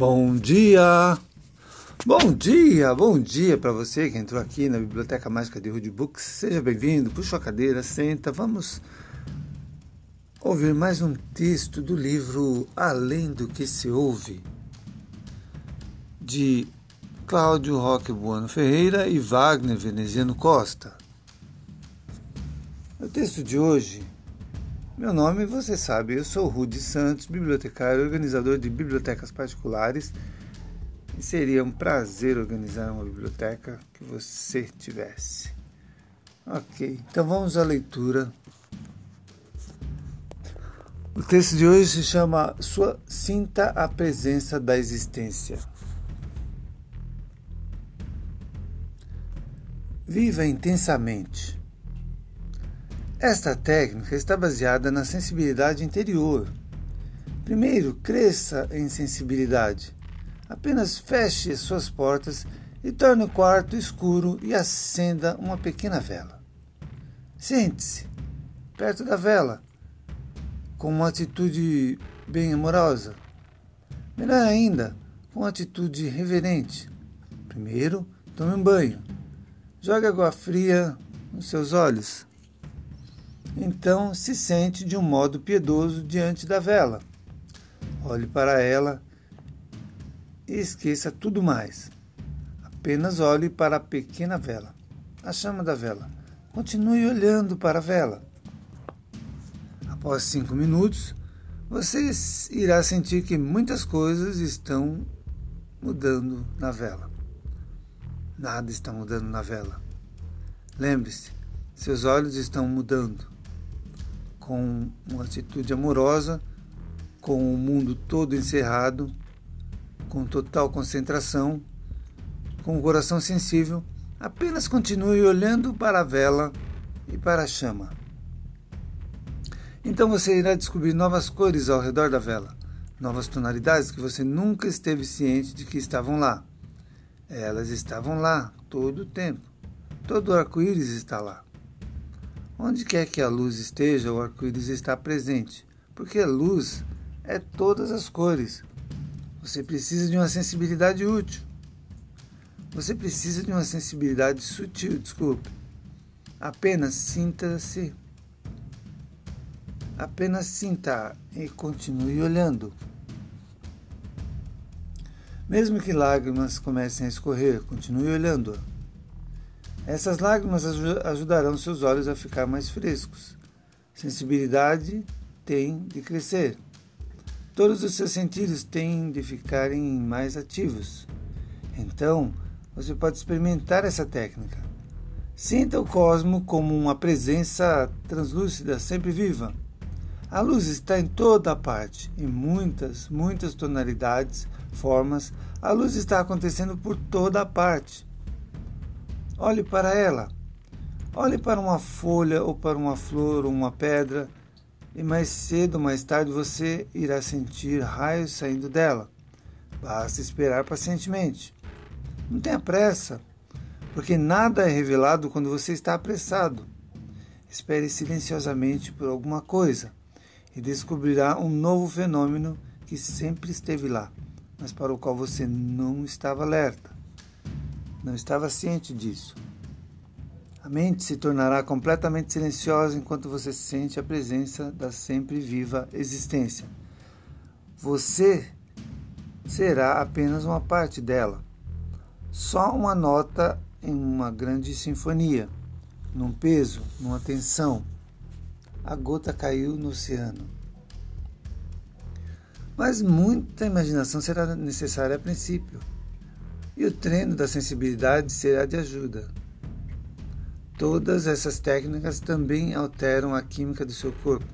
Bom dia! Bom dia, bom dia para você que entrou aqui na Biblioteca Mágica de Rude Books. Seja bem-vindo, puxa a cadeira, senta, vamos ouvir mais um texto do livro Além do que se ouve, de Cláudio Roque Buano Ferreira e Wagner Veneziano Costa. O texto de hoje meu nome, você sabe, eu sou Rudy Santos, bibliotecário, organizador de bibliotecas particulares. E seria um prazer organizar uma biblioteca que você tivesse. Ok, então vamos à leitura. O texto de hoje se chama Sua Sinta a Presença da Existência. Viva intensamente. Esta técnica está baseada na sensibilidade interior. Primeiro, cresça em sensibilidade. Apenas feche suas portas e torne o quarto escuro e acenda uma pequena vela. Sente-se perto da vela, com uma atitude bem amorosa. Melhor ainda, com atitude reverente. Primeiro, tome um banho. Jogue água fria nos seus olhos então se sente de um modo piedoso diante da vela. Olhe para ela e esqueça tudo mais. Apenas olhe para a pequena vela, a chama da vela. Continue olhando para a vela. Após cinco minutos, você irá sentir que muitas coisas estão mudando na vela. Nada está mudando na vela. Lembre-se, seus olhos estão mudando com uma atitude amorosa, com o mundo todo encerrado, com total concentração, com o coração sensível, apenas continue olhando para a vela e para a chama. Então você irá descobrir novas cores ao redor da vela, novas tonalidades que você nunca esteve ciente de que estavam lá. Elas estavam lá todo o tempo. Todo o arco-íris está lá. Onde quer que a luz esteja, o arco-íris está presente, porque a luz é todas as cores. Você precisa de uma sensibilidade útil. Você precisa de uma sensibilidade sutil, desculpe. Apenas sinta-se. Apenas sinta e continue olhando. Mesmo que lágrimas comecem a escorrer, continue olhando. Essas lágrimas ajudarão seus olhos a ficar mais frescos. Sensibilidade tem de crescer. Todos os seus sentidos têm de ficarem mais ativos. Então, você pode experimentar essa técnica. Sinta o cosmo como uma presença translúcida, sempre viva. A luz está em toda parte, em muitas, muitas tonalidades, formas. A luz está acontecendo por toda a parte. Olhe para ela. Olhe para uma folha ou para uma flor ou uma pedra e mais cedo ou mais tarde você irá sentir raios saindo dela. Basta esperar pacientemente. Não tenha pressa, porque nada é revelado quando você está apressado. Espere silenciosamente por alguma coisa e descobrirá um novo fenômeno que sempre esteve lá, mas para o qual você não estava alerta não estava ciente disso. A mente se tornará completamente silenciosa enquanto você sente a presença da sempre viva existência. Você será apenas uma parte dela, só uma nota em uma grande sinfonia, num peso, numa tensão. A gota caiu no oceano. Mas muita imaginação será necessária a princípio e o treino da sensibilidade será de ajuda. Todas essas técnicas também alteram a química do seu corpo.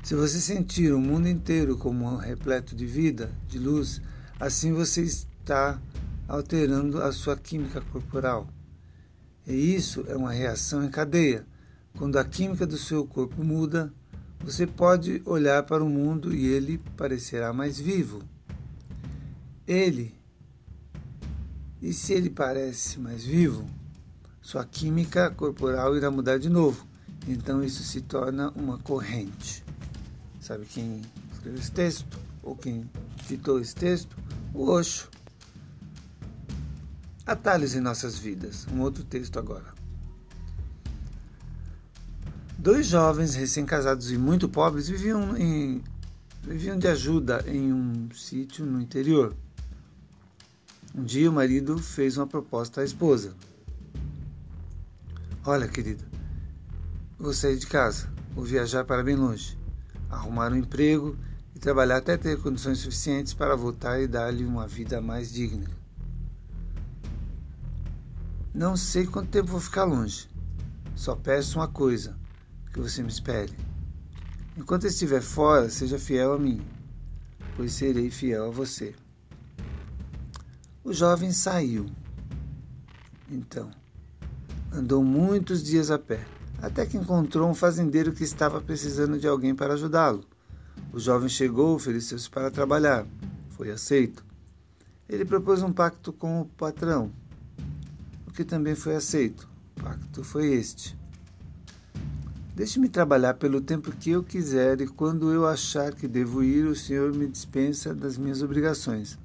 Se você sentir o mundo inteiro como repleto de vida, de luz, assim você está alterando a sua química corporal. E isso é uma reação em cadeia. Quando a química do seu corpo muda, você pode olhar para o mundo e ele parecerá mais vivo. Ele e se ele parece mais vivo, sua química corporal irá mudar de novo. Então isso se torna uma corrente. Sabe quem escreveu esse texto? Ou quem ditou esse texto? O Osho. Atalhos em nossas vidas. Um outro texto agora. Dois jovens recém-casados e muito pobres viviam, em, viviam de ajuda em um sítio no interior. Um dia o marido fez uma proposta à esposa. Olha, querida, vou sair de casa, vou viajar para bem longe, arrumar um emprego e trabalhar até ter condições suficientes para voltar e dar-lhe uma vida mais digna. Não sei quanto tempo vou ficar longe. Só peço uma coisa: que você me espere. Enquanto estiver fora, seja fiel a mim, pois serei fiel a você. O jovem saiu. Então, andou muitos dias a pé, até que encontrou um fazendeiro que estava precisando de alguém para ajudá-lo. O jovem chegou, ofereceu-se para trabalhar. Foi aceito. Ele propôs um pacto com o patrão que também foi aceito. O pacto foi este. Deixe-me trabalhar pelo tempo que eu quiser e quando eu achar que devo ir, o Senhor me dispensa das minhas obrigações.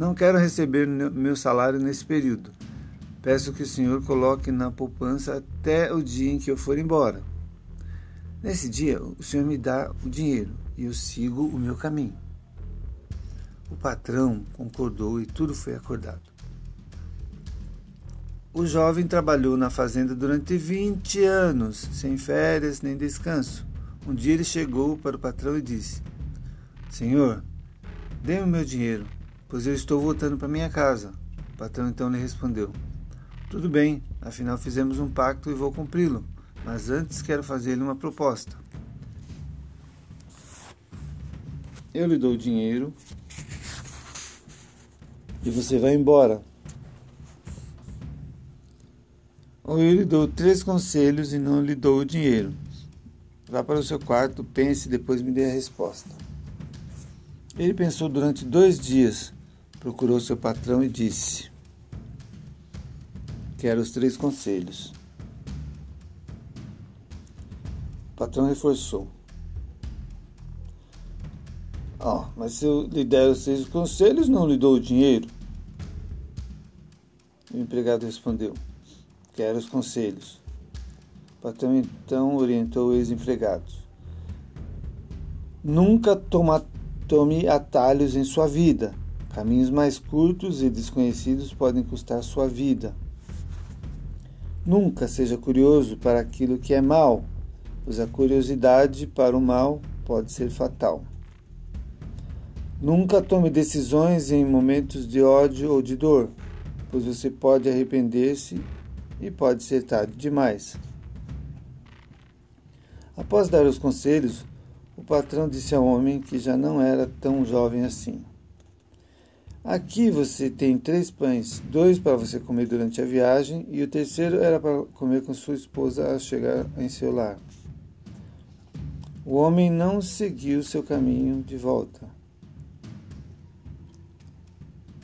Não quero receber meu salário nesse período. Peço que o Senhor coloque na poupança até o dia em que eu for embora. Nesse dia, o Senhor me dá o dinheiro e eu sigo o meu caminho. O patrão concordou e tudo foi acordado. O jovem trabalhou na fazenda durante 20 anos, sem férias nem descanso. Um dia ele chegou para o patrão e disse: Senhor, dê-me o meu dinheiro, pois eu estou voltando para minha casa. O patrão então lhe respondeu: Tudo bem, afinal fizemos um pacto e vou cumpri-lo, mas antes quero fazer-lhe uma proposta. Eu lhe dou o dinheiro e você vai embora. Ou eu lhe dou três conselhos e não lhe dou o dinheiro. Vá para o seu quarto, pense e depois me dê a resposta. Ele pensou durante dois dias, procurou seu patrão e disse: Quero os três conselhos. O patrão reforçou. Ah, mas se eu lhe der os três conselhos, não lhe dou o dinheiro. O empregado respondeu quero os conselhos. O patrão então orientou os empregados. Nunca toma, tome atalhos em sua vida. Caminhos mais curtos e desconhecidos podem custar sua vida. Nunca seja curioso para aquilo que é mal, pois a curiosidade para o mal pode ser fatal. Nunca tome decisões em momentos de ódio ou de dor, pois você pode arrepender-se e pode ser tarde demais. Após dar os conselhos, o patrão disse ao homem que já não era tão jovem assim. Aqui você tem três pães, dois para você comer durante a viagem e o terceiro era para comer com sua esposa ao chegar em seu lar. O homem não seguiu seu caminho de volta.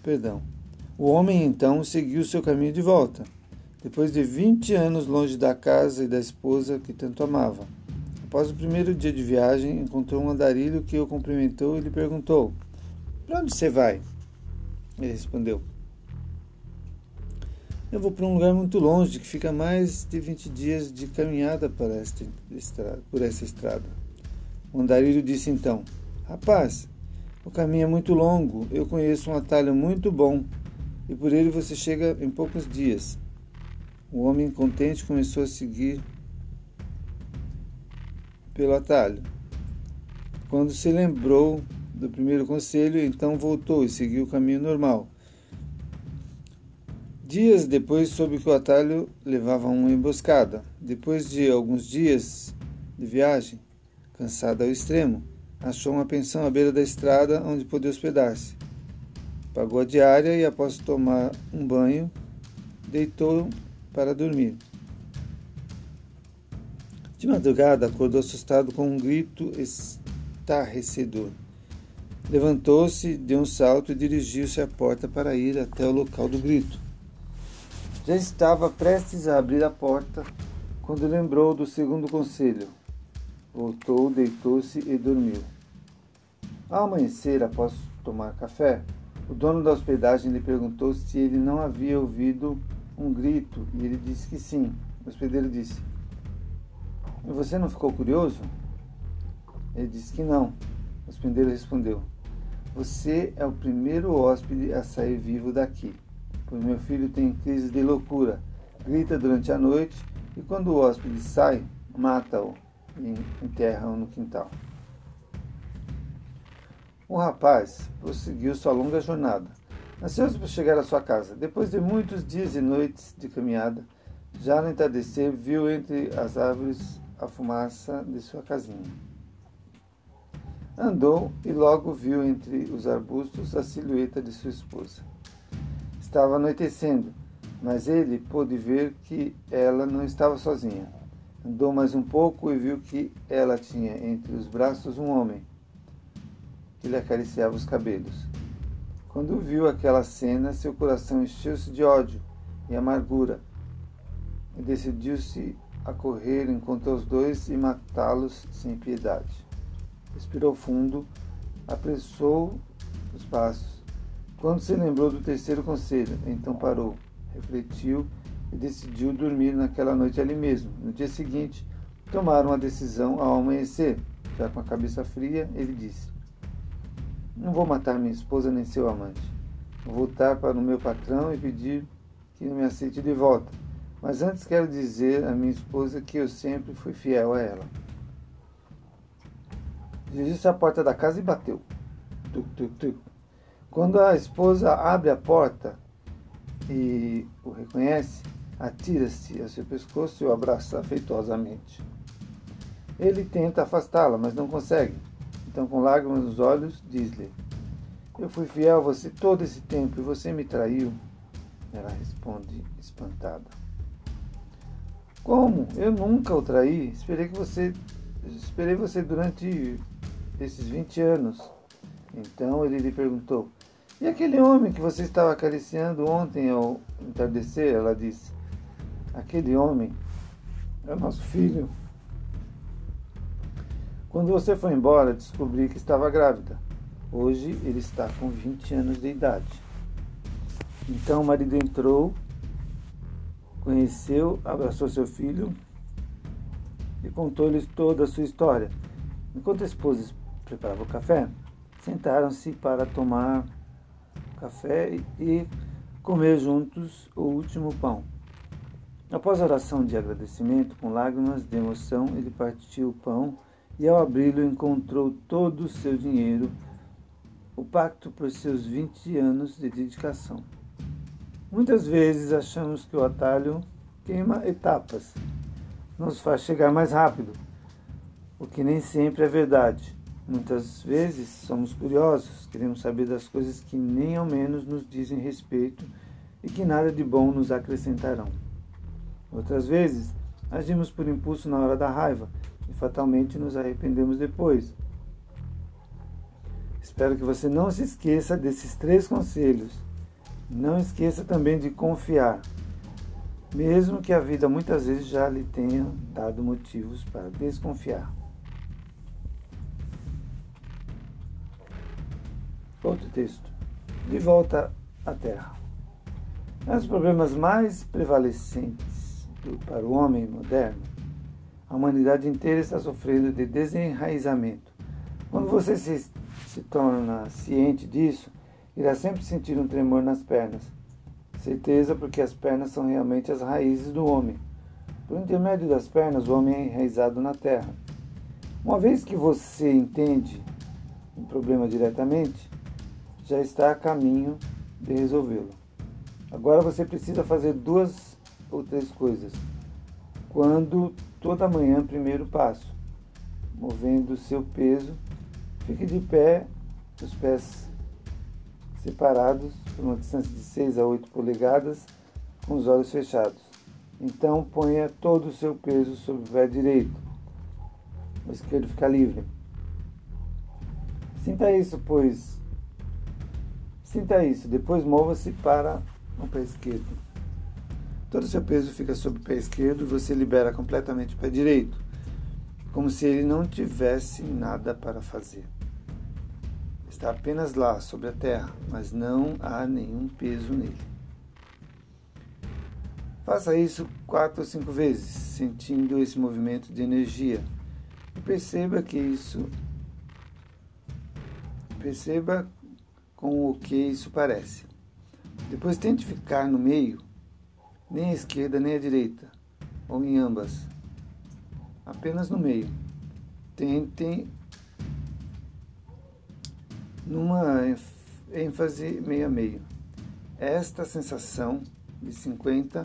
Perdão. O homem então seguiu seu caminho de volta depois de 20 anos longe da casa e da esposa que tanto amava. Após o primeiro dia de viagem, encontrou um andarilho que o cumprimentou e lhe perguntou: Para onde você vai? Ele respondeu: Eu vou para um lugar muito longe, que fica mais de 20 dias de caminhada para esta estrada, por essa estrada. O andarilho disse então: Rapaz, o caminho é muito longo, eu conheço um atalho muito bom, e por ele você chega em poucos dias. O homem contente começou a seguir pelo atalho. Quando se lembrou do primeiro conselho, então voltou e seguiu o caminho normal. Dias depois soube que o atalho levava a uma emboscada. Depois de alguns dias de viagem, cansado ao extremo, achou uma pensão à beira da estrada onde podia hospedar-se. Pagou a diária e, após tomar um banho, deitou para dormir. De madrugada, acordou assustado com um grito estarrecedor. Levantou-se, deu um salto e dirigiu-se à porta para ir até o local do grito. Já estava prestes a abrir a porta quando lembrou do segundo conselho. Voltou, deitou-se e dormiu. Ao amanhecer, após tomar café. O dono da hospedagem lhe perguntou se ele não havia ouvido um grito e ele disse que sim. O hospedeiro disse: Você não ficou curioso? Ele disse que não. O hospedeiro respondeu: Você é o primeiro hóspede a sair vivo daqui, pois meu filho tem crise de loucura, grita durante a noite e quando o hóspede sai, mata-o e enterra-o no quintal. O rapaz prosseguiu sua longa jornada. Ansioso por chegar à sua casa, depois de muitos dias e noites de caminhada, já no entardecer viu entre as árvores a fumaça de sua casinha. Andou e logo viu entre os arbustos a silhueta de sua esposa. Estava anoitecendo, mas ele pôde ver que ela não estava sozinha. Andou mais um pouco e viu que ela tinha entre os braços um homem que lhe acariciava os cabelos. Quando viu aquela cena, seu coração encheu-se de ódio e amargura e decidiu-se a correr, encontrou os dois e matá-los sem piedade. Respirou fundo, apressou os passos. Quando se lembrou do terceiro conselho, então parou, refletiu e decidiu dormir naquela noite ali mesmo. No dia seguinte, tomaram a decisão ao amanhecer. Já com a cabeça fria, ele disse: Não vou matar minha esposa nem seu amante. Vou voltar para o meu patrão e pedir que me aceite de volta. Mas antes quero dizer à minha esposa que eu sempre fui fiel a ela. Dirigiu-se à porta da casa e bateu. Tuc, tuc, tuc. Quando a esposa abre a porta e o reconhece, atira-se a seu pescoço e o abraça afetuosamente. Ele tenta afastá-la, mas não consegue. Então, com lágrimas nos olhos, diz-lhe: Eu fui fiel a você todo esse tempo e você me traiu. Ela responde espantada. Como? Eu nunca o traí. Esperei que você esperei você durante esses 20 anos. Então ele lhe perguntou: E aquele homem que você estava acariciando ontem ao entardecer? Ela disse: Aquele homem é nosso filho. Quando você foi embora, descobri que estava grávida. Hoje ele está com 20 anos de idade. Então o marido entrou, conheceu, abraçou seu filho e contou-lhes toda a sua história. Enquanto a esposa preparava o café, sentaram-se para tomar café e comer juntos o último pão. Após a oração de agradecimento, com lágrimas de emoção, ele partiu o pão e, ao abri-lo, encontrou todo o seu dinheiro, o pacto por seus 20 anos de dedicação. Muitas vezes achamos que o atalho queima etapas, nos faz chegar mais rápido, o que nem sempre é verdade. Muitas vezes somos curiosos, queremos saber das coisas que nem ao menos nos dizem respeito e que nada de bom nos acrescentarão. Outras vezes, agimos por impulso na hora da raiva e fatalmente nos arrependemos depois. Espero que você não se esqueça desses três conselhos. Não esqueça também de confiar, mesmo que a vida muitas vezes já lhe tenha dado motivos para desconfiar. Outro texto. De volta à Terra. Um dos problemas mais prevalecentes para o homem moderno, a humanidade inteira está sofrendo de desenraizamento. Quando você se, se torna ciente disso, irá sempre sentir um tremor nas pernas. Certeza, porque as pernas são realmente as raízes do homem. Por intermédio das pernas, o homem é enraizado na terra. Uma vez que você entende um problema diretamente, já está a caminho de resolvê-lo. Agora você precisa fazer duas ou três coisas. Quando toda manhã, primeiro passo, movendo o seu peso, fique de pé, os pés separados por uma distância de 6 a 8 polegadas, com os olhos fechados. Então ponha todo o seu peso sobre o pé direito. O esquerdo fica livre. Sinta isso, pois. Sinta isso. Depois mova-se para o pé esquerdo. Todo o seu peso fica sobre o pé esquerdo e você libera completamente o pé direito, como se ele não tivesse nada para fazer. Está apenas lá, sobre a terra, mas não há nenhum peso nele. Faça isso quatro ou cinco vezes, sentindo esse movimento de energia. E perceba que isso. Perceba com o que isso parece. Depois tente ficar no meio, nem à esquerda nem à direita, ou em ambas. Apenas no meio. Tentem numa ênfase meio a meio. Esta sensação de 50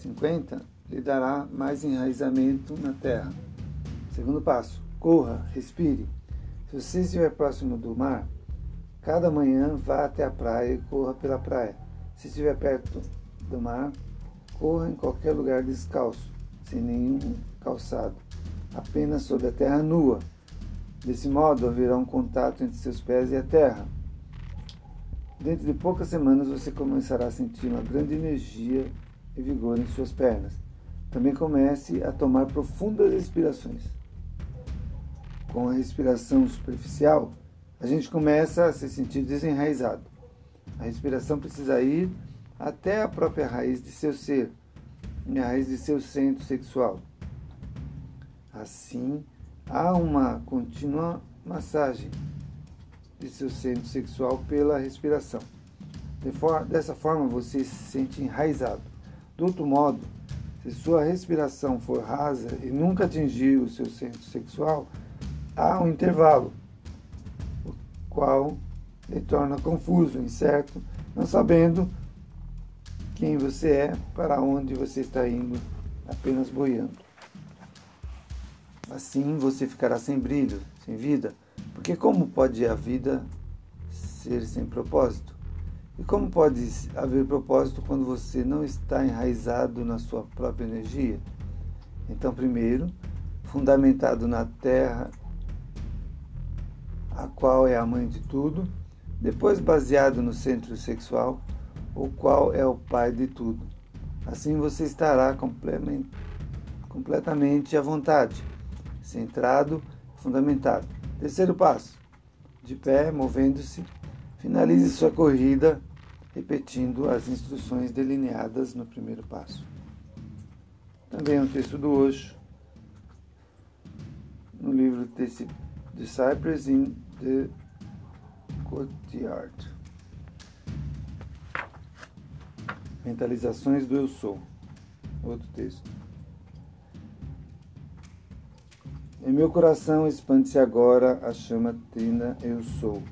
50 lhe dará mais enraizamento na terra. Segundo passo, corra, respire. Se você estiver próximo do mar, cada manhã vá até a praia e corra pela praia. Se estiver perto do mar, corra em qualquer lugar descalço, sem nenhum calçado, apenas sobre a terra nua. Desse modo haverá um contato entre seus pés e a terra. Dentro de poucas semanas você começará a sentir uma grande energia e vigor em suas pernas. Também comece a tomar profundas respirações. Com a respiração superficial, a gente começa a se sentir desenraizado. A respiração precisa ir até a própria raiz de seu ser, a raiz de seu centro sexual. Assim, há uma contínua massagem de seu centro sexual pela respiração. dessa forma, você se sente enraizado. Do outro modo, se sua respiração for rasa e nunca atingir o seu centro sexual, há um intervalo, qual lhe torna confuso, incerto, não sabendo quem você é, para onde você está indo, apenas boiando. Assim você ficará sem brilho, sem vida, porque como pode a vida ser sem propósito? E como pode haver propósito quando você não está enraizado na sua própria energia? Então, primeiro, fundamentado na terra, a qual é a mãe de tudo, depois baseado no centro sexual, o qual é o pai de tudo. Assim você estará completamente à vontade, centrado, fundamentado. Terceiro passo: de pé, movendo-se, finalize sua corrida repetindo as instruções delineadas no primeiro passo. Também é um texto do Osho, no livro The Cypress in the Courtyard. Mentalizações do Eu Sou. Outro texto. Em meu coração expande-se agora a chama trina Eu Sou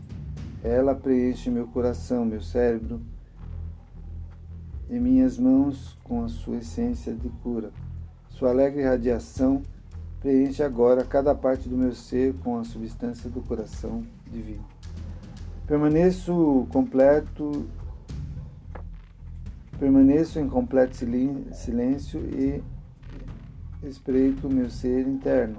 ela preenche meu coração, meu cérebro e minhas mãos com a sua essência de cura. Sua alegre radiação preenche agora cada parte do meu ser com a substância do coração divino. Permaneço completo permaneço em completo silêncio e espreito o meu ser interno.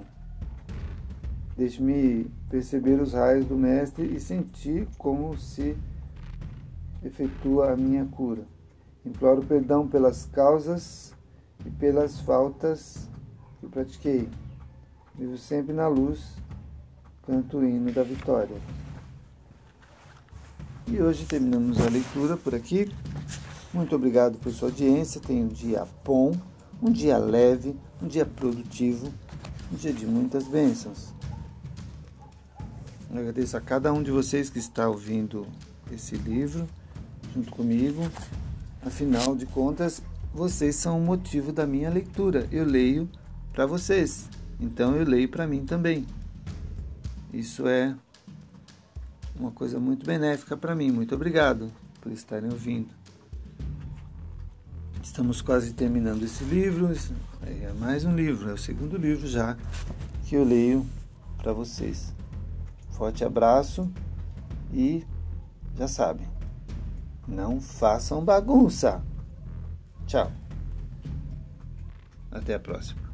Deixe-me perceber os raios do Mestre e sentir como se efetua a minha cura. Imploro perdão pelas causas e pelas faltas que pratiquei. Vivo sempre na luz, canto o hino da vitória. E hoje terminamos a leitura por aqui. Muito obrigado por sua audiência. Tenha um dia bom, um dia leve, um dia produtivo, um dia de muitas bênçãos. Agradeço a cada um de vocês que está ouvindo esse livro junto comigo. Afinal de contas, vocês são o motivo da minha leitura. Eu leio para vocês, então eu leio para mim também. Isso é uma coisa muito benéfica para mim. Muito obrigado por estarem ouvindo. Estamos quase terminando esse livro. É mais um livro, é o segundo livro já que eu leio para vocês. Forte abraço e já sabem, não façam bagunça. Tchau. Até a próxima.